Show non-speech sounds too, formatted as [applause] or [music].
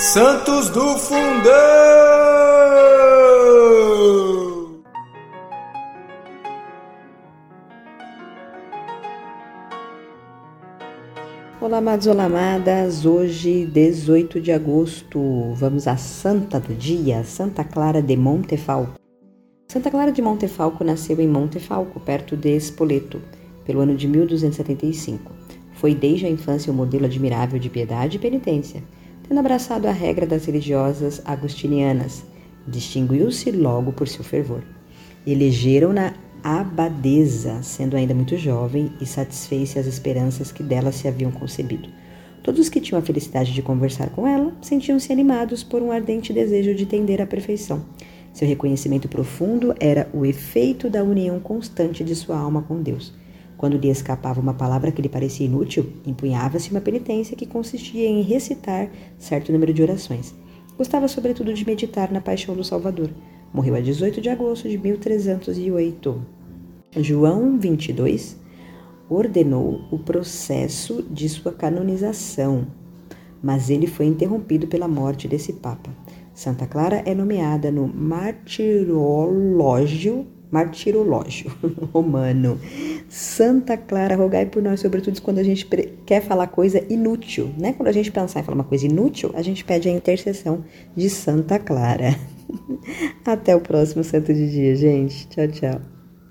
Santos do Fundão! Olá, amados, olá, amadas. Hoje, 18 de agosto, vamos à Santa do Dia, Santa Clara de Montefalco. Santa Clara de Montefalco nasceu em Montefalco, perto de Spoleto, pelo ano de 1275. Foi desde a infância um modelo admirável de piedade e penitência, tendo abraçado a regra das religiosas agostinianas. Distinguiu-se logo por seu fervor. Elegeram-na abadesa, sendo ainda muito jovem, e satisfez-se as esperanças que dela se haviam concebido. Todos os que tinham a felicidade de conversar com ela sentiam-se animados por um ardente desejo de tender à perfeição. Seu reconhecimento profundo era o efeito da união constante de sua alma com Deus. Quando lhe escapava uma palavra que lhe parecia inútil, empunhava-se uma penitência que consistia em recitar certo número de orações. Gostava, sobretudo, de meditar na paixão do Salvador. Morreu a 18 de agosto de 1308. João 22 ordenou o processo de sua canonização, mas ele foi interrompido pela morte desse Papa. Santa Clara é nomeada no martirológio, martirológio [laughs] romano. Santa Clara, rogai por nós, sobretudo quando a gente quer falar coisa inútil, né? Quando a gente pensar em falar uma coisa inútil, a gente pede a intercessão de Santa Clara. [laughs] Até o próximo santo de dia, gente. Tchau, tchau.